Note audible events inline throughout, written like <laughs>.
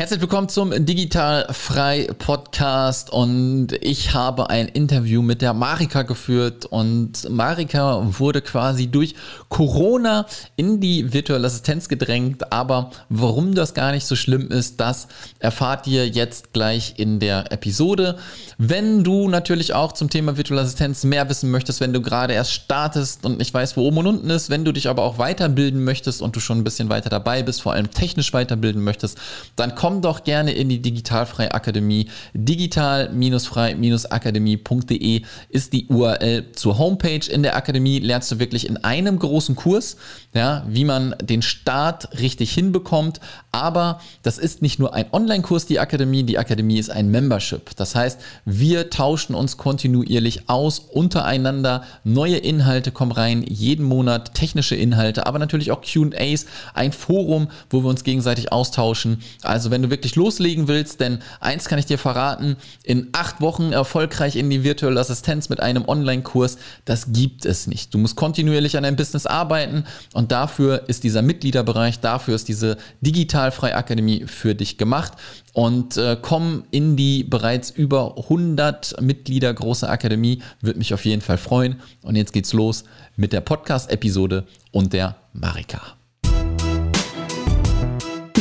Herzlich willkommen zum Digital Frei Podcast und ich habe ein Interview mit der Marika geführt und Marika wurde quasi durch Corona in die virtuelle Assistenz gedrängt, aber warum das gar nicht so schlimm ist, das erfahrt ihr jetzt gleich in der Episode. Wenn du natürlich auch zum Thema virtuelle Assistenz mehr wissen möchtest, wenn du gerade erst startest und nicht weißt, wo oben und unten ist, wenn du dich aber auch weiterbilden möchtest und du schon ein bisschen weiter dabei bist, vor allem technisch weiterbilden möchtest, dann komm komm doch gerne in die Digitalfrei Akademie. Digital-frei-akademie.de ist die URL zur Homepage. In der Akademie lernst du wirklich in einem großen Kurs, ja, wie man den Start richtig hinbekommt. Aber das ist nicht nur ein Online-Kurs, die Akademie. Die Akademie ist ein Membership. Das heißt, wir tauschen uns kontinuierlich aus untereinander. Neue Inhalte kommen rein, jeden Monat technische Inhalte, aber natürlich auch QAs, ein Forum, wo wir uns gegenseitig austauschen. Also wenn wenn du wirklich loslegen willst, denn eins kann ich dir verraten, in acht Wochen erfolgreich in die virtuelle Assistenz mit einem Online-Kurs, das gibt es nicht. Du musst kontinuierlich an deinem Business arbeiten und dafür ist dieser Mitgliederbereich, dafür ist diese Digitalfrei Akademie für dich gemacht und äh, komm in die bereits über 100 Mitglieder große Akademie, würde mich auf jeden Fall freuen und jetzt geht's los mit der Podcast-Episode und der Marika.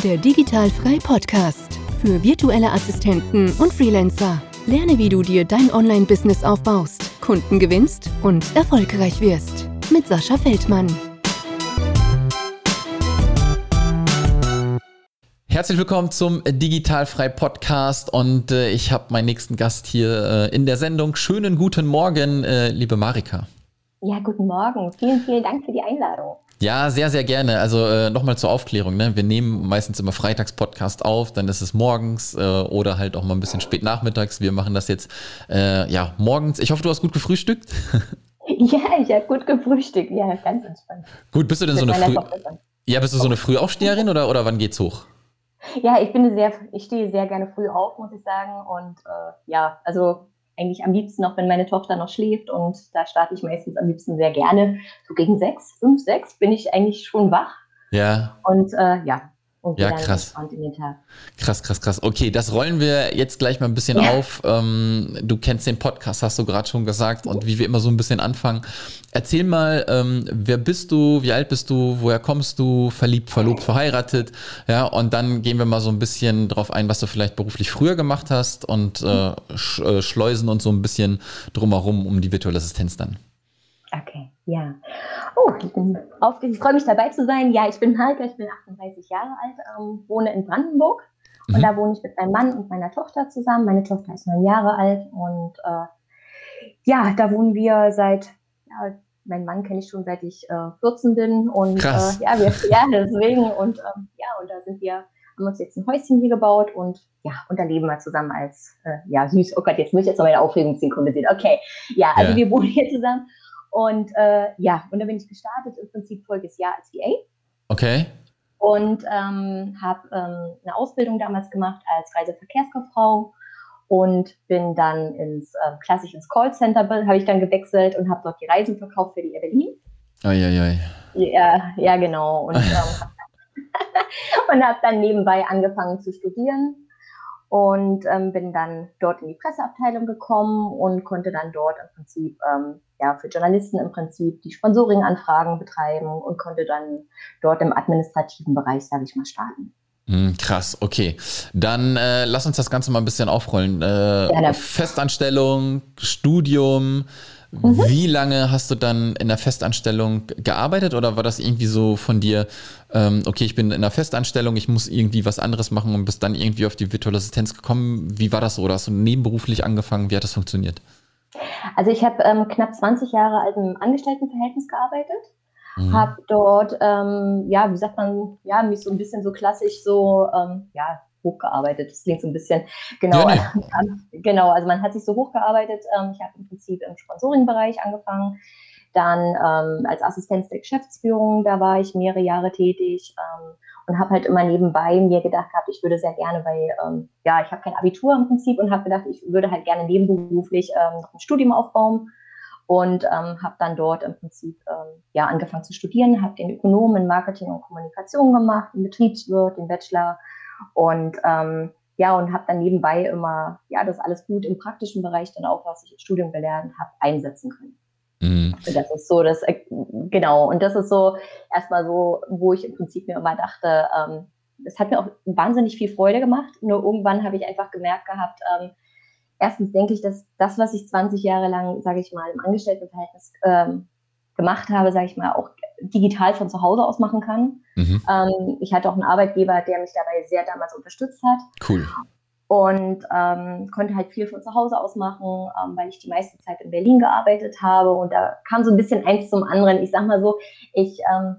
Der Digitalfrei Podcast für virtuelle Assistenten und Freelancer. Lerne, wie du dir dein Online-Business aufbaust, Kunden gewinnst und erfolgreich wirst. Mit Sascha Feldmann. Herzlich willkommen zum Digitalfrei Podcast und äh, ich habe meinen nächsten Gast hier äh, in der Sendung. Schönen guten Morgen, äh, liebe Marika. Ja, guten Morgen. Vielen, vielen Dank für die Einladung. Ja, sehr, sehr gerne. Also äh, nochmal zur Aufklärung. Ne? Wir nehmen meistens immer Freitags-Podcast auf, dann ist es morgens äh, oder halt auch mal ein bisschen spät nachmittags. Wir machen das jetzt äh, ja morgens. Ich hoffe, du hast gut gefrühstückt. <laughs> Ja, ich habe gut gefrühstückt. Ja, ganz entspannt. Gut, bist du denn so eine Früh Ja, bist du so eine Frühaufsteherin oder, oder wann geht's hoch? Ja, ich bin sehr, ich stehe sehr gerne früh auf, muss ich sagen. Und äh, ja, also eigentlich am liebsten noch, wenn meine Tochter noch schläft und da starte ich meistens am liebsten sehr gerne. So gegen sechs, fünf, sechs bin ich eigentlich schon wach. Ja. Und äh, ja, und ja, krass. Krass, krass, krass. Okay, das rollen wir jetzt gleich mal ein bisschen ja. auf. Ähm, du kennst den Podcast, hast du gerade schon gesagt, und wie wir immer so ein bisschen anfangen. Erzähl mal, ähm, wer bist du, wie alt bist du, woher kommst du, verliebt, verlobt, verheiratet, ja, und dann gehen wir mal so ein bisschen drauf ein, was du vielleicht beruflich früher gemacht hast und äh, sch äh, schleusen uns so ein bisschen drumherum um die virtuelle Assistenz dann. Okay, ja. Oh, ich bin aufgeregt. Ich freue mich dabei zu sein. Ja, ich bin Heike, ich bin 38 Jahre alt, ähm, wohne in Brandenburg. Mhm. Und da wohne ich mit meinem Mann und meiner Tochter zusammen. Meine Tochter ist neun Jahre alt. Und äh, ja, da wohnen wir seit, ja, mein Mann kenne ich schon seit ich äh, 14 bin. Und äh, ja, wir, <laughs> ja, deswegen. Und ähm, ja, und da sind wir, haben uns jetzt ein Häuschen hier gebaut und ja, und da leben wir zusammen als, äh, ja, süß. Oh Gott, jetzt muss ich jetzt noch meine Aufregung ziehen, sehen. Okay, ja, also ja. wir wohnen hier zusammen. Und äh, ja, und da bin ich gestartet, im Prinzip voriges Jahr als VA. Okay. Und ähm, habe ähm, eine Ausbildung damals gemacht als Reiseverkehrskauffrau und bin dann ins äh, klassisch ins Callcenter habe ich dann gewechselt und habe dort die Reisen verkauft für die Air Berlin. Eieiei. Ja, ja, genau. Und, ähm, <laughs> und habe dann nebenbei angefangen zu studieren und ähm, bin dann dort in die Presseabteilung gekommen und konnte dann dort im Prinzip ähm, ja, für Journalisten im Prinzip die Sponsoring-Anfragen betreiben und konnte dann dort im administrativen Bereich, sage ich mal, starten. Hm, krass, okay. Dann äh, lass uns das Ganze mal ein bisschen aufrollen. Äh, Festanstellung, Studium. Mhm. Wie lange hast du dann in der Festanstellung gearbeitet oder war das irgendwie so von dir, ähm, okay, ich bin in der Festanstellung, ich muss irgendwie was anderes machen und bist dann irgendwie auf die virtuelle Assistenz gekommen? Wie war das so? Oder hast du nebenberuflich angefangen? Wie hat das funktioniert? Also ich habe ähm, knapp 20 Jahre alt im Angestelltenverhältnis gearbeitet, mhm. habe dort, ähm, ja, wie sagt man, ja, mich so ein bisschen so klassisch so, ähm, ja, hochgearbeitet. Das klingt so ein bisschen, genau, ja, nee. <laughs> genau, also man hat sich so hochgearbeitet. Ähm, ich habe im Prinzip im Sponsoring-Bereich angefangen, dann ähm, als Assistenz der Geschäftsführung, da war ich mehrere Jahre tätig ähm, und habe halt immer nebenbei mir gedacht gehabt, ich würde sehr gerne, weil ähm, ja, ich habe kein Abitur im Prinzip und habe gedacht, ich würde halt gerne nebenberuflich ähm, noch ein Studium aufbauen und ähm, habe dann dort im Prinzip ja angefangen zu studieren, habe den Ökonomen in Marketing und Kommunikation gemacht, den Betriebswirt, den Bachelor Und ähm, ja, und habe dann nebenbei immer, ja, das alles gut im praktischen Bereich dann auch, was ich im Studium gelernt habe, einsetzen können. Mhm. Das ist so, das, äh, genau, und das ist so erstmal so, wo ich im Prinzip mir immer dachte, ähm, es hat mir auch wahnsinnig viel Freude gemacht. Nur irgendwann habe ich einfach gemerkt gehabt, ähm, erstens denke ich, dass das, was ich 20 Jahre lang, sage ich mal, im Angestelltenverhältnis ähm, gemacht habe, sage ich mal, auch digital von zu Hause aus machen kann. Mhm. Ähm, ich hatte auch einen Arbeitgeber, der mich dabei sehr damals unterstützt hat. Cool. Und ähm, konnte halt viel von zu Hause aus machen, ähm, weil ich die meiste Zeit in Berlin gearbeitet habe. Und da kam so ein bisschen eins zum anderen. Ich sag mal so, ich ähm,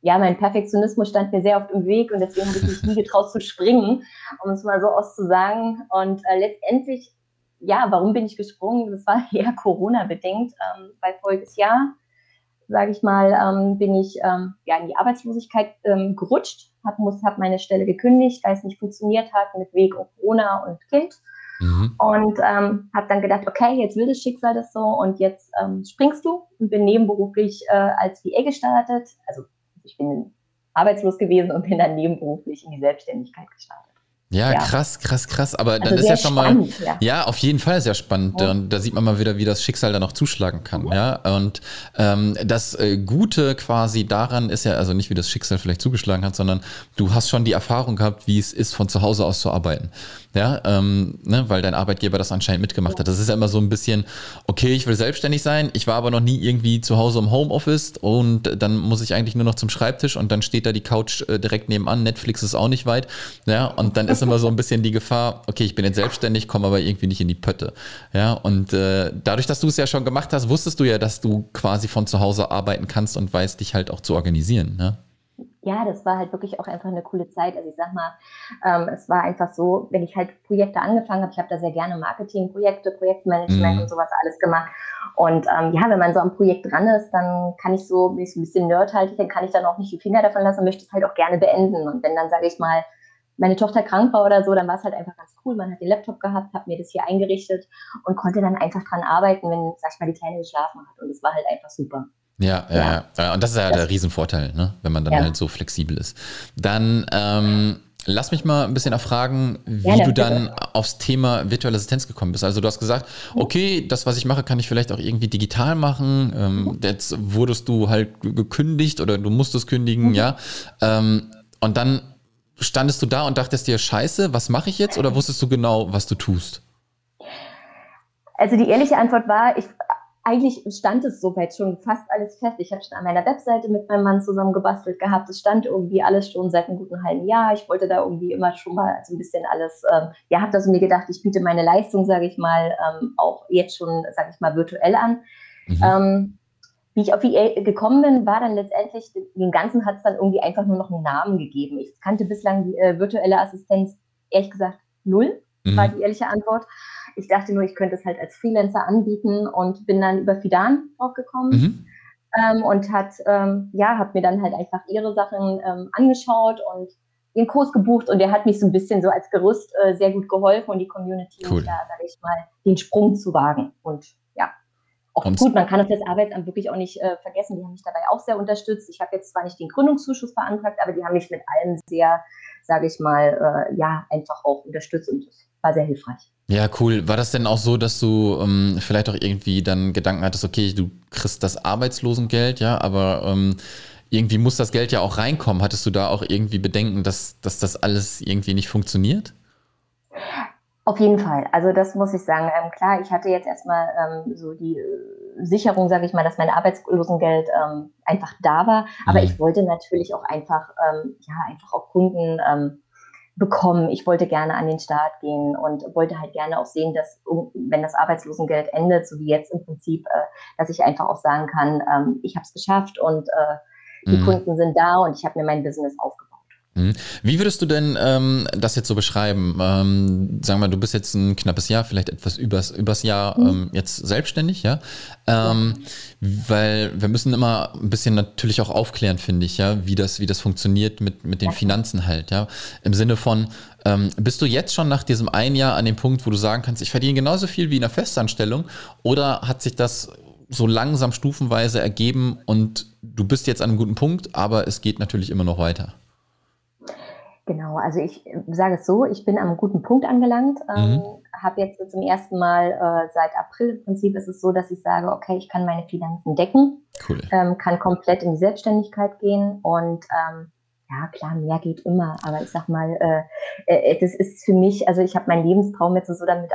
ja, mein Perfektionismus stand mir sehr oft im Weg und deswegen habe ich mich nie <laughs> getraut zu springen, um es mal so auszusagen. Und äh, letztendlich, ja, warum bin ich gesprungen? Das war <laughs> eher Corona-bedingt, ähm, weil voriges Jahr, sage ich mal, ähm, bin ich ähm, ja, in die Arbeitslosigkeit ähm, gerutscht, habe hab meine Stelle gekündigt, weil es nicht funktioniert hat mit Weg und Corona und Kind. Mhm. Und ähm, habe dann gedacht, okay, jetzt will das Schicksal das so und jetzt ähm, springst du und bin nebenberuflich äh, als VA gestartet, also ich bin arbeitslos gewesen und bin dann nebenberuflich in die Selbstständigkeit gestartet. Ja, ja, krass, krass, krass. Aber also dann ist ja schon spannend, mal. Ja. ja. auf jeden Fall sehr spannend. Ja. Und da sieht man mal wieder, wie das Schicksal dann auch zuschlagen kann. Ja. Und ähm, das äh, Gute quasi daran ist ja, also nicht wie das Schicksal vielleicht zugeschlagen hat, sondern du hast schon die Erfahrung gehabt, wie es ist, von zu Hause aus zu arbeiten ja, ähm, ne, weil dein Arbeitgeber das anscheinend mitgemacht hat. Das ist ja immer so ein bisschen, okay, ich will selbstständig sein, ich war aber noch nie irgendwie zu Hause im Homeoffice und dann muss ich eigentlich nur noch zum Schreibtisch und dann steht da die Couch äh, direkt nebenan, Netflix ist auch nicht weit, ja, und dann ist <laughs> immer so ein bisschen die Gefahr, okay, ich bin jetzt selbstständig, komme aber irgendwie nicht in die Pötte, ja, und äh, dadurch, dass du es ja schon gemacht hast, wusstest du ja, dass du quasi von zu Hause arbeiten kannst und weißt, dich halt auch zu organisieren, ne? ja, das war halt wirklich auch einfach eine coole Zeit. Also ich sag mal, ähm, es war einfach so, wenn ich halt Projekte angefangen habe, ich habe da sehr gerne Marketingprojekte, Projektmanagement mhm. und sowas alles gemacht. Und ähm, ja, wenn man so am Projekt dran ist, dann kann ich so, bin ich so ein bisschen nerdhaltig, dann kann ich dann auch nicht die Finger davon lassen, möchte es halt auch gerne beenden. Und wenn dann, sage ich mal, meine Tochter krank war oder so, dann war es halt einfach ganz cool. Man hat den Laptop gehabt, hat mir das hier eingerichtet und konnte dann einfach dran arbeiten, wenn, sag ich mal, die Kleine geschlafen hat. Und es war halt einfach super. Ja, ja, ja. Und das ist ja das der Riesenvorteil, ne? wenn man dann ja. halt so flexibel ist. Dann ähm, lass mich mal ein bisschen erfragen, wie ja, du dann bitte. aufs Thema virtuelle Assistenz gekommen bist. Also du hast gesagt, okay, das, was ich mache, kann ich vielleicht auch irgendwie digital machen. Ähm. Jetzt wurdest du halt gekündigt oder du musstest kündigen, mhm. ja. Ähm, und dann standest du da und dachtest dir, scheiße, was mache ich jetzt? Oder wusstest du genau, was du tust? Also die ehrliche Antwort war, ich eigentlich stand es soweit schon fast alles fest. Ich habe schon an meiner Webseite mit meinem Mann zusammen gebastelt gehabt. Es stand irgendwie alles schon seit einem guten halben Jahr. Ich wollte da irgendwie immer schon mal so ein bisschen alles, ähm, ja, habe da so mir gedacht, ich biete meine Leistung, sage ich mal, ähm, auch jetzt schon, sage ich mal, virtuell an. Mhm. Ähm, wie ich auf EA gekommen bin, war dann letztendlich, dem Ganzen hat es dann irgendwie einfach nur noch einen Namen gegeben. Ich kannte bislang die äh, virtuelle Assistenz, ehrlich gesagt, null, mhm. war die ehrliche Antwort. Ich dachte nur, ich könnte es halt als Freelancer anbieten und bin dann über Fidan draufgekommen. Mhm. Ähm, und hat, ähm, ja, habe mir dann halt einfach ihre Sachen ähm, angeschaut und den Kurs gebucht und der hat mich so ein bisschen so als Gerüst äh, sehr gut geholfen und die Community cool. da, sage ich mal, den Sprung zu wagen. Und auch und gut, man kann das Arbeitsamt wirklich auch nicht äh, vergessen, die haben mich dabei auch sehr unterstützt. Ich habe jetzt zwar nicht den Gründungszuschuss beantragt, aber die haben mich mit allem sehr, sage ich mal, äh, ja, einfach auch unterstützt und das war sehr hilfreich. Ja, cool. War das denn auch so, dass du ähm, vielleicht auch irgendwie dann Gedanken hattest, okay, du kriegst das Arbeitslosengeld, ja, aber ähm, irgendwie muss das Geld ja auch reinkommen. Hattest du da auch irgendwie Bedenken, dass, dass das alles irgendwie nicht funktioniert? Auf jeden Fall. Also das muss ich sagen. Ähm, klar, ich hatte jetzt erstmal ähm, so die äh, Sicherung, sage ich mal, dass mein Arbeitslosengeld ähm, einfach da war. Aber mhm. ich wollte natürlich auch einfach, ähm, ja, einfach auch Kunden ähm, bekommen. Ich wollte gerne an den Start gehen und wollte halt gerne auch sehen, dass wenn das Arbeitslosengeld endet, so wie jetzt im Prinzip, äh, dass ich einfach auch sagen kann, ähm, ich habe es geschafft und äh, die mhm. Kunden sind da und ich habe mir mein Business aufgebaut. Mhm. Wie würdest du denn ähm, das jetzt so beschreiben? Ähm, sagen wir, du bist jetzt ein knappes Jahr, vielleicht etwas übers, übers Jahr mhm. ähm, jetzt selbstständig, ja? Ähm? Weil wir müssen immer ein bisschen natürlich auch aufklären, finde ich, ja, wie das, wie das funktioniert mit, mit den. Finanzen halt, ja. Im Sinne von, ähm, bist du jetzt schon nach diesem ein Jahr an dem Punkt, wo du sagen kannst, ich verdiene genauso viel wie in einer Festanstellung, oder hat sich das so langsam stufenweise ergeben und du bist jetzt an einem guten Punkt, aber es geht natürlich immer noch weiter? Genau, also ich äh, sage es so, ich bin am guten Punkt angelangt. Ähm, mhm. Habe jetzt zum ersten Mal äh, seit April im Prinzip ist es so, dass ich sage, okay, ich kann meine Finanzen decken, cool. ähm, kann komplett in die Selbstständigkeit gehen und ähm, ja klar, mehr geht immer, aber ich sag mal, äh, äh, das ist für mich, also ich habe meinen Lebenstraum jetzt so damit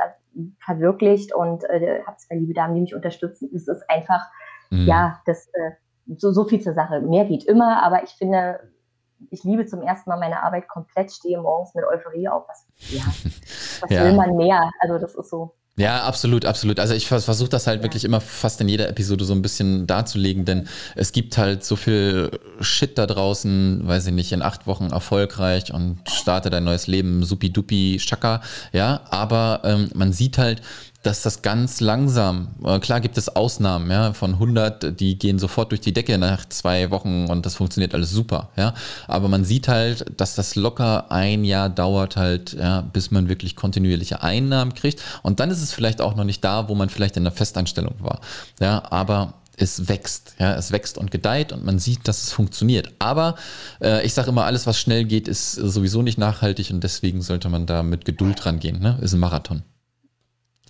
verwirklicht und äh, habe zwei liebe Damen, die mich unterstützen. Es ist einfach, mhm. ja, das äh, so, so viel zur Sache. Mehr geht immer, aber ich finde, ich liebe zum ersten Mal meine Arbeit komplett, stehe morgens mit Euphorie auf. Was, ja, <laughs> was ja. will man mehr? Also das ist so. Ja, absolut, absolut. Also ich versuche das halt ja. wirklich immer fast in jeder Episode so ein bisschen darzulegen, denn es gibt halt so viel Shit da draußen, weiß ich nicht, in acht Wochen erfolgreich und starte dein neues Leben, supi-dupi, schaka, ja, aber ähm, man sieht halt, dass das ganz langsam, äh, klar gibt es Ausnahmen, ja, von 100, die gehen sofort durch die Decke nach zwei Wochen und das funktioniert alles super, ja, aber man sieht halt, dass das locker ein Jahr dauert halt, ja, bis man wirklich kontinuierliche Einnahmen kriegt und dann ist es vielleicht auch noch nicht da, wo man vielleicht in der Festanstellung war, ja, aber es wächst, ja, es wächst und gedeiht und man sieht, dass es funktioniert. Aber äh, ich sage immer, alles, was schnell geht, ist sowieso nicht nachhaltig und deswegen sollte man da mit Geduld rangehen. Ne? Ist ein Marathon.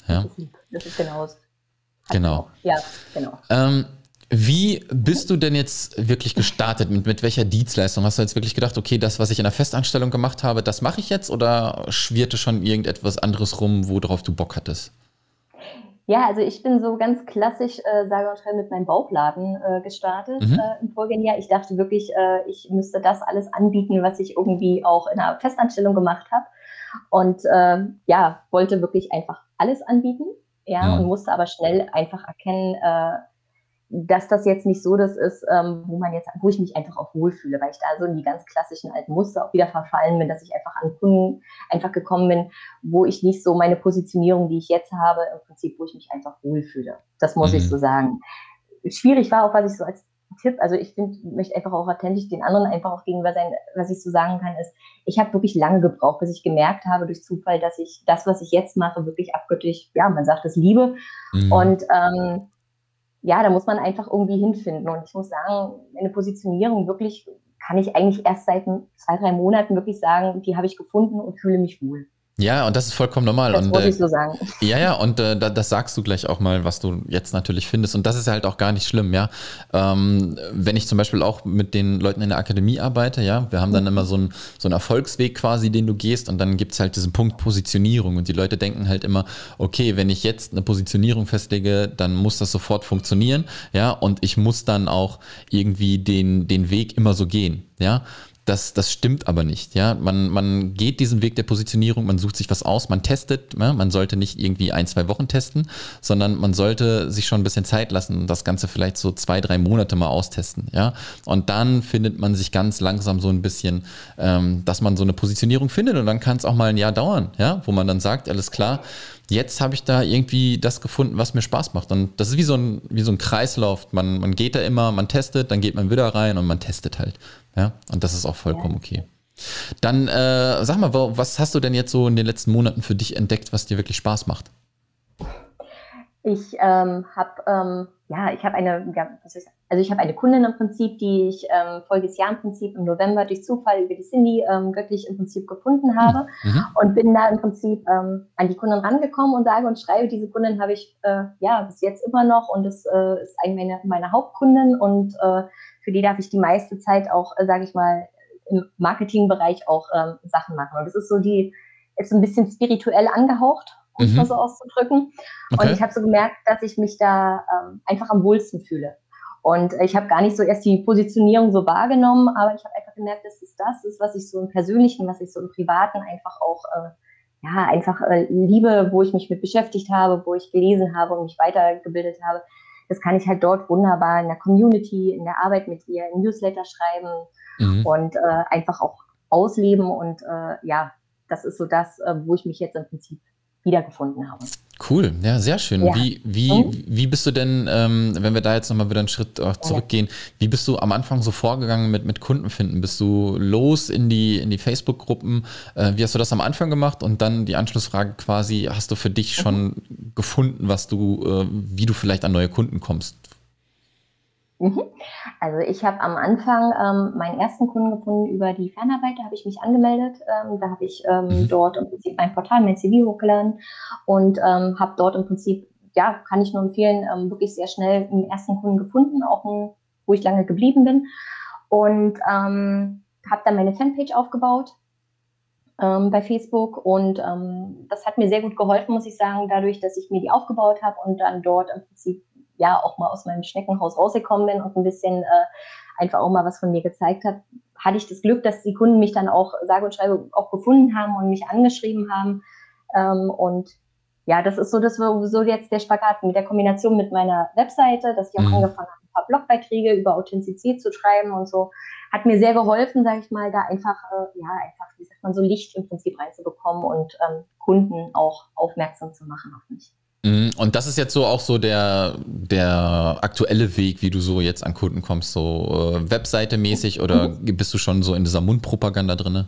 Ja. Das ist genau. Genau. Ja, genau. Ähm, wie bist du denn jetzt wirklich gestartet? Mit, mit welcher Dienstleistung? Hast du jetzt wirklich gedacht, okay, das, was ich in der Festanstellung gemacht habe, das mache ich jetzt? Oder schwirrte schon irgendetwas anderes rum, worauf du Bock hattest? Ja, also ich bin so ganz klassisch, äh, sage und schreibe, mit meinem Bauchladen äh, gestartet mhm. äh, im vorigen Jahr. Ich dachte wirklich, äh, ich müsste das alles anbieten, was ich irgendwie auch in einer Festanstellung gemacht habe. Und äh, ja, wollte wirklich einfach alles anbieten, ja, mhm. und musste aber schnell einfach erkennen, äh, dass das jetzt nicht so das ist, ähm, wo man jetzt, wo ich mich einfach auch wohlfühle, weil ich da so in die ganz klassischen alten Muster auch wieder verfallen bin, dass ich einfach an Kunden einfach gekommen bin, wo ich nicht so meine Positionierung, die ich jetzt habe, im Prinzip, wo ich mich einfach wohlfühle. Das muss mhm. ich so sagen. Schwierig war auch, was ich so als Tipp, also ich finde, möchte einfach auch authentisch den anderen einfach auch gegenüber sein, was ich so sagen kann, ist, ich habe wirklich lange gebraucht, bis ich gemerkt habe durch Zufall, dass ich das, was ich jetzt mache, wirklich abgöttlich, ja, man sagt es liebe. Mhm. Und ähm, ja, da muss man einfach irgendwie hinfinden. Und ich muss sagen, eine Positionierung wirklich kann ich eigentlich erst seit zwei, drei Monaten wirklich sagen, die habe ich gefunden und fühle mich wohl. Ja, und das ist vollkommen normal. Das und, muss äh, ich so sagen. <laughs> Ja, ja, und äh, das sagst du gleich auch mal, was du jetzt natürlich findest. Und das ist halt auch gar nicht schlimm, ja. Ähm, wenn ich zum Beispiel auch mit den Leuten in der Akademie arbeite, ja, wir haben dann immer so einen so einen Erfolgsweg quasi, den du gehst, und dann gibt's halt diesen Punkt Positionierung. Und die Leute denken halt immer, okay, wenn ich jetzt eine Positionierung festlege, dann muss das sofort funktionieren, ja, und ich muss dann auch irgendwie den, den Weg immer so gehen, ja. Das, das stimmt aber nicht. Ja? Man, man geht diesen Weg der Positionierung, man sucht sich was aus, man testet. Ja? Man sollte nicht irgendwie ein, zwei Wochen testen, sondern man sollte sich schon ein bisschen Zeit lassen und das Ganze vielleicht so zwei, drei Monate mal austesten. Ja? Und dann findet man sich ganz langsam so ein bisschen, ähm, dass man so eine Positionierung findet und dann kann es auch mal ein Jahr dauern, ja? wo man dann sagt, alles klar, jetzt habe ich da irgendwie das gefunden, was mir Spaß macht. Und das ist wie so ein, wie so ein Kreislauf. Man, man geht da immer, man testet, dann geht man wieder rein und man testet halt. Ja, und das ist auch vollkommen okay. Dann äh, sag mal, was hast du denn jetzt so in den letzten Monaten für dich entdeckt, was dir wirklich Spaß macht? Ich ähm, habe ähm, ja, ich habe eine, ja, ist, also ich habe eine Kundin im Prinzip, die ich ähm, voriges Jahr im Prinzip im November durch Zufall über die Cindy ähm, göttlich im Prinzip gefunden habe mhm. mhm. und bin da im Prinzip ähm, an die Kundin rangekommen und sage und schreibe, diese Kundin habe ich äh, ja bis jetzt immer noch und das äh, ist eine meiner meine Hauptkundin und äh, für die darf ich die meiste Zeit auch, äh, sage ich mal, im Marketingbereich auch ähm, Sachen machen. Und das ist so die, ist ein bisschen spirituell angehaucht, um es mhm. mal so auszudrücken. Okay. Und ich habe so gemerkt, dass ich mich da ähm, einfach am wohlsten fühle. Und ich habe gar nicht so erst die Positionierung so wahrgenommen, aber ich habe einfach gemerkt, dass es das ist, was ich so im Persönlichen, was ich so im Privaten einfach auch, äh, ja, einfach äh, liebe, wo ich mich mit beschäftigt habe, wo ich gelesen habe und mich weitergebildet habe das kann ich halt dort wunderbar in der Community, in der Arbeit mit ihr, in Newsletter schreiben mhm. und äh, einfach auch ausleben. Und äh, ja, das ist so das, äh, wo ich mich jetzt im Prinzip wiedergefunden habe. Cool, ja, sehr schön. Ja. Wie, wie, wie bist du denn, ähm, wenn wir da jetzt nochmal wieder einen Schritt äh, zurückgehen, wie bist du am Anfang so vorgegangen mit, mit Kunden finden? Bist du los in die, in die Facebook-Gruppen? Äh, wie hast du das am Anfang gemacht? Und dann die Anschlussfrage quasi, hast du für dich mhm. schon mhm. gefunden, was du, äh, wie du vielleicht an neue Kunden kommst? Mhm. Also ich habe am Anfang ähm, meinen ersten Kunden gefunden über die Fernarbeit, da habe ich mich angemeldet. Ähm, da habe ich ähm, mhm. dort im Prinzip mein Portal, mein CV hochgeladen und ähm, habe dort im Prinzip, ja, kann ich nur empfehlen, ähm, wirklich sehr schnell einen ersten Kunden gefunden, auch einen, wo ich lange geblieben bin. Und ähm, habe dann meine Fanpage aufgebaut ähm, bei Facebook und ähm, das hat mir sehr gut geholfen, muss ich sagen, dadurch, dass ich mir die aufgebaut habe und dann dort im Prinzip ja auch mal aus meinem Schneckenhaus rausgekommen bin und ein bisschen äh, einfach auch mal was von mir gezeigt habe, hatte ich das Glück, dass die Kunden mich dann auch, sage und schreibe, auch gefunden haben und mich angeschrieben haben. Ähm, und ja, das ist so, dass wir so jetzt der Spagat mit der Kombination mit meiner Webseite, dass ich auch mhm. angefangen habe, ein paar Blogbeiträge über Authentizität zu schreiben und so, hat mir sehr geholfen, sage ich mal, da einfach, äh, ja, einfach, wie sagt man, so Licht im Prinzip reinzubekommen und ähm, Kunden auch aufmerksam zu machen auf mich. Mhm. Und das ist jetzt so auch so der, der aktuelle Weg, wie du so jetzt an Kunden kommst, so äh, Webseite mäßig oder bist du schon so in dieser Mundpropaganda drin?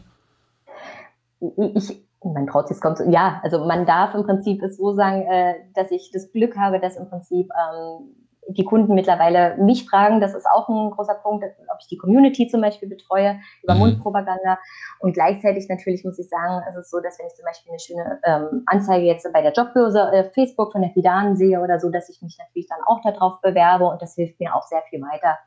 Ich, man traut sich, kommt so, ja, also man darf im Prinzip es so sagen, äh, dass ich das Glück habe, dass im Prinzip ähm, die Kunden mittlerweile mich fragen, das ist auch ein großer Punkt, ob ich die Community zum Beispiel betreue über mhm. Mundpropaganda. Und gleichzeitig natürlich muss ich sagen, es ist so, dass wenn ich zum Beispiel eine schöne ähm, Anzeige jetzt bei der Jobbörse äh, Facebook von der Fidan sehe oder so, dass ich mich natürlich dann auch darauf bewerbe und das hilft mir auch sehr viel weiter,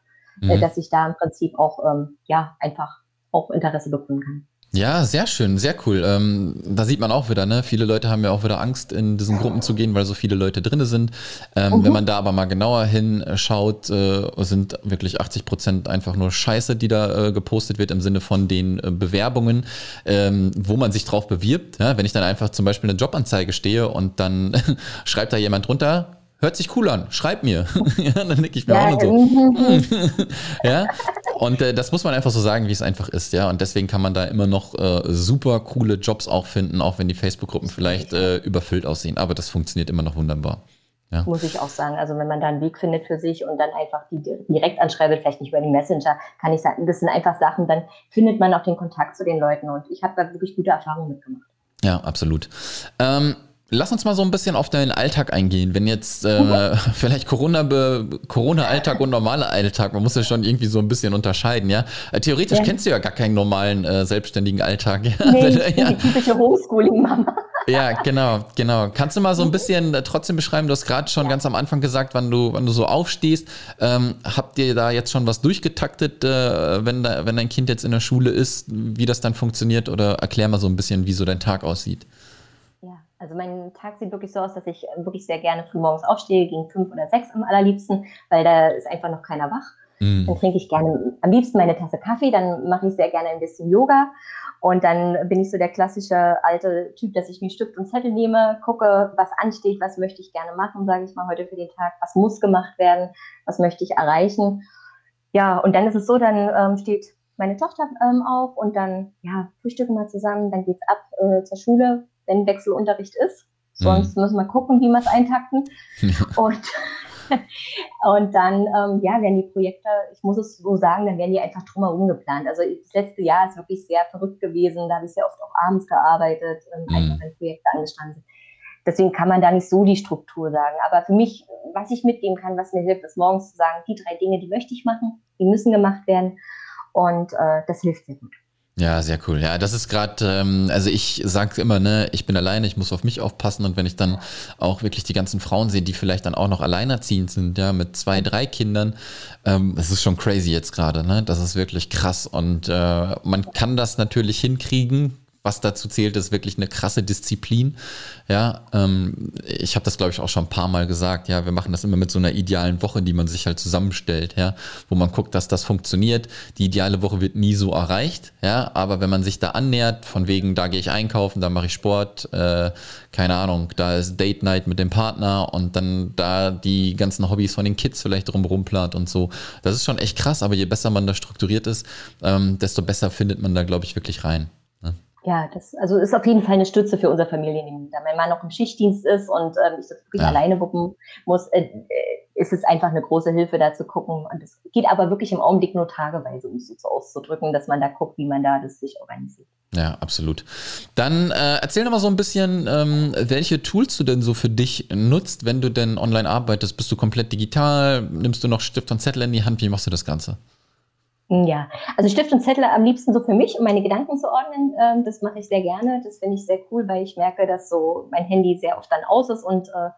äh, mhm. äh, dass ich da im Prinzip auch ähm, ja einfach auch Interesse bekommen kann. Ja, sehr schön, sehr cool. Ähm, da sieht man auch wieder, ne? Viele Leute haben ja auch wieder Angst, in diesen Gruppen zu gehen, weil so viele Leute drin sind. Ähm, mhm. Wenn man da aber mal genauer hinschaut, äh, sind wirklich 80 Prozent einfach nur Scheiße, die da äh, gepostet wird im Sinne von den äh, Bewerbungen, ähm, wo man sich drauf bewirbt. Ja? Wenn ich dann einfach zum Beispiel eine Jobanzeige stehe und dann <laughs> schreibt da jemand drunter, hört sich cool an, schreib mir. <laughs> ja, dann denke ich mir ja, auch nur so. <laughs> Ja, und äh, das muss man einfach so sagen, wie es einfach ist, ja. Und deswegen kann man da immer noch äh, super coole Jobs auch finden, auch wenn die Facebook-Gruppen vielleicht äh, überfüllt aussehen. Aber das funktioniert immer noch wunderbar. Ja. Muss ich auch sagen. Also wenn man da einen Weg findet für sich und dann einfach die direkt anschreibt, vielleicht nicht über die Messenger, kann ich sagen, das sind einfach Sachen, dann findet man auch den Kontakt zu den Leuten. Und ich habe da wirklich gute Erfahrungen mitgemacht. Ja, absolut. Ähm, Lass uns mal so ein bisschen auf deinen Alltag eingehen. Wenn jetzt äh, mhm. <laughs> vielleicht Corona-Alltag Corona und normaler Alltag, man muss ja schon irgendwie so ein bisschen unterscheiden, ja. Äh, theoretisch ja. kennst du ja gar keinen normalen äh, selbstständigen Alltag. <laughs> Ja? Nee, ich bin die typische Homeschooling-Mama. Ja, genau, genau. Kannst du mal so ein bisschen äh, trotzdem beschreiben, du hast gerade schon ja. ganz am Anfang gesagt, wann du, wann du so aufstehst. Ähm, habt ihr da jetzt schon was durchgetaktet, äh, wenn, da, wenn dein Kind jetzt in der Schule ist, wie das dann funktioniert? Oder erklär mal so ein bisschen, wie so dein Tag aussieht. Also mein Tag sieht wirklich so aus, dass ich äh, wirklich sehr gerne früh morgens aufstehe, gegen fünf oder sechs am allerliebsten, weil da ist einfach noch keiner wach. Mm. Dann trinke ich gerne am liebsten meine Tasse Kaffee, dann mache ich sehr gerne ein bisschen Yoga und dann bin ich so der klassische alte Typ, dass ich mir Stift und Zettel nehme, gucke, was ansteht, was möchte ich gerne machen, sage ich mal heute für den Tag, was muss gemacht werden, was möchte ich erreichen. Ja, und dann ist es so, dann ähm, steht meine Tochter ähm, auf und dann ja, frühstücken wir zusammen, dann geht's ab äh, zur Schule, wenn Wechselunterricht ist. Sonst mhm. müssen wir gucken, wie wir es eintakten. und, <laughs> und dann, ähm, ja, werden die Projekte, ich muss es so sagen, dann werden die einfach drumherum geplant. Also das letzte Jahr ist wirklich sehr verrückt gewesen. Da habe ich sehr oft auch abends gearbeitet, ähm, mhm. einfach wenn Projekte angestanden sind. Deswegen kann man da nicht so die Struktur sagen. Aber für mich, was ich mitgeben kann, was mir hilft, ist morgens zu sagen, die drei Dinge, die möchte ich machen, die müssen gemacht werden. Und äh, das hilft sehr gut. Ja, sehr cool. Ja, das ist gerade, ähm, also ich sage immer, ne, ich bin alleine, ich muss auf mich aufpassen und wenn ich dann auch wirklich die ganzen Frauen sehe, die vielleicht dann auch noch alleinerziehend sind, ja, mit zwei, drei Kindern, ähm, das ist schon crazy jetzt gerade, ne? Das ist wirklich krass und äh, man kann das natürlich hinkriegen, was dazu zählt, ist wirklich eine krasse Disziplin. Ja, ähm, ich habe das glaube ich auch schon ein paar Mal gesagt. Ja, wir machen das immer mit so einer idealen Woche, die man sich halt zusammenstellt. Ja, wo man guckt, dass das funktioniert. Die ideale Woche wird nie so erreicht. Ja, aber wenn man sich da annähert, von wegen, da gehe ich einkaufen, da mache ich Sport, äh, keine Ahnung, da ist Date Night mit dem Partner und dann da die ganzen Hobbys von den Kids vielleicht drumherum plant und so. Das ist schon echt krass. Aber je besser man da strukturiert ist, ähm, desto besser findet man da glaube ich wirklich rein. Ja, das also ist auf jeden Fall eine Stütze für unser Familienleben. Da mein Mann noch im Schichtdienst ist und ähm, ich das wirklich ja. alleine wuppen muss, äh, äh, ist es einfach eine große Hilfe, da zu gucken. Und es geht aber wirklich im Augenblick nur tageweise, um es so auszudrücken, dass man da guckt, wie man da das sich organisiert. Ja, absolut. Dann äh, erzähl doch mal so ein bisschen, ähm, welche Tools du denn so für dich nutzt, wenn du denn online arbeitest. Bist du komplett digital? Nimmst du noch Stift und Zettel in die Hand? Wie machst du das Ganze? Ja, also Stift und Zettel am liebsten so für mich, um meine Gedanken zu ordnen. Ähm, das mache ich sehr gerne. Das finde ich sehr cool, weil ich merke, dass so mein Handy sehr oft dann aus ist und äh,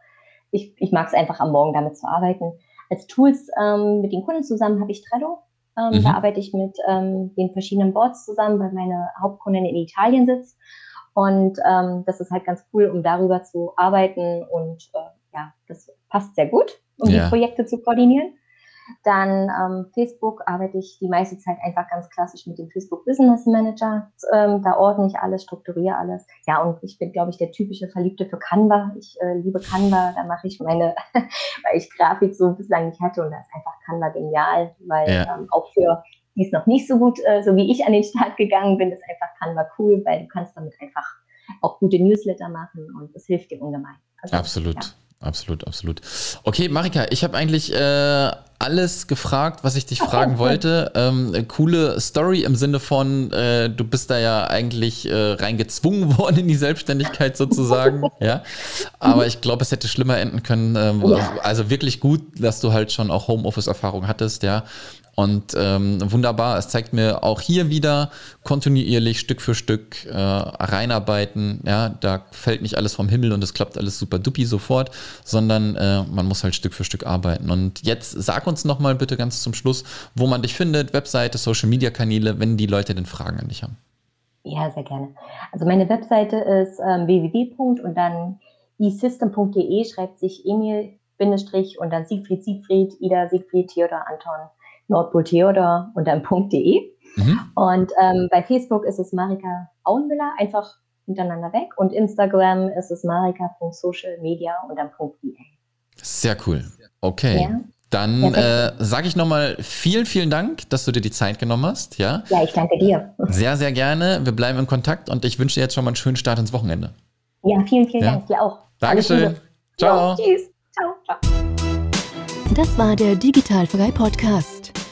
ich, ich mag es einfach am Morgen damit zu arbeiten. Als Tools ähm, mit den Kunden zusammen habe ich Trello. Ähm, mhm. Da arbeite ich mit ähm, den verschiedenen Boards zusammen, weil meine Hauptkundin in Italien sitzt. Und ähm, das ist halt ganz cool, um darüber zu arbeiten. Und äh, ja, das passt sehr gut, um ja. die Projekte zu koordinieren. Dann ähm, Facebook arbeite ich die meiste Zeit einfach ganz klassisch mit dem Facebook Business Manager. Ähm, da ordne ich alles, strukturiere alles. Ja, und ich bin, glaube ich, der typische Verliebte für Canva. Ich äh, liebe Canva. Da mache ich meine, <laughs> weil ich Grafik so bislang nicht hatte und da ist einfach Canva genial, weil ja. ähm, auch für die ist noch nicht so gut, äh, so wie ich an den Start gegangen bin, ist einfach Canva cool, weil du kannst damit einfach auch gute Newsletter machen und das hilft dir ungemein. Also, Absolut. Ja. Absolut, absolut. Okay, Marika, ich habe eigentlich äh, alles gefragt, was ich dich fragen wollte. Ähm, coole Story im Sinne von, äh, du bist da ja eigentlich äh, reingezwungen <laughs> worden in die Selbstständigkeit sozusagen. <laughs> ja. Aber ich glaube, es hätte schlimmer enden können. Ähm, ja. Also wirklich gut, dass du halt schon auch Homeoffice-Erfahrung hattest, ja. Und ähm, wunderbar, es zeigt mir auch hier wieder kontinuierlich Stück für Stück äh, reinarbeiten. Ja, da fällt nicht alles vom Himmel und es klappt alles super dupi sofort, sondern äh, man muss halt Stück für Stück arbeiten. Und jetzt sag uns nochmal bitte ganz zum Schluss, wo man dich findet, Webseite, Social Media Kanäle, wenn die Leute denn Fragen an dich haben. Ja, sehr gerne. Also meine Webseite ist ähm, www. und dann esystem.de schreibt sich Emil Bindestrich und dann Siegfried Siegfried, Ida Siegfried, Theodor Anton Nordpol Theodor und dann .de. Mhm. Und ähm, bei Facebook ist es Marika Auenmüller, einfach hintereinander weg. Und Instagram ist es marika.socialmedia und dann .de. Sehr cool. Okay. Ja. Dann äh, sage ich nochmal vielen, vielen Dank, dass du dir die Zeit genommen hast. Ja? ja, ich danke dir. Sehr, sehr gerne. Wir bleiben in Kontakt und ich wünsche dir jetzt schon mal einen schönen Start ins Wochenende. Ja, vielen, vielen ja? Dank. Dir auch. Dankeschön. Ciao. Ja, tschüss. Ciao. Ciao. Das war der Digitalfrei Podcast.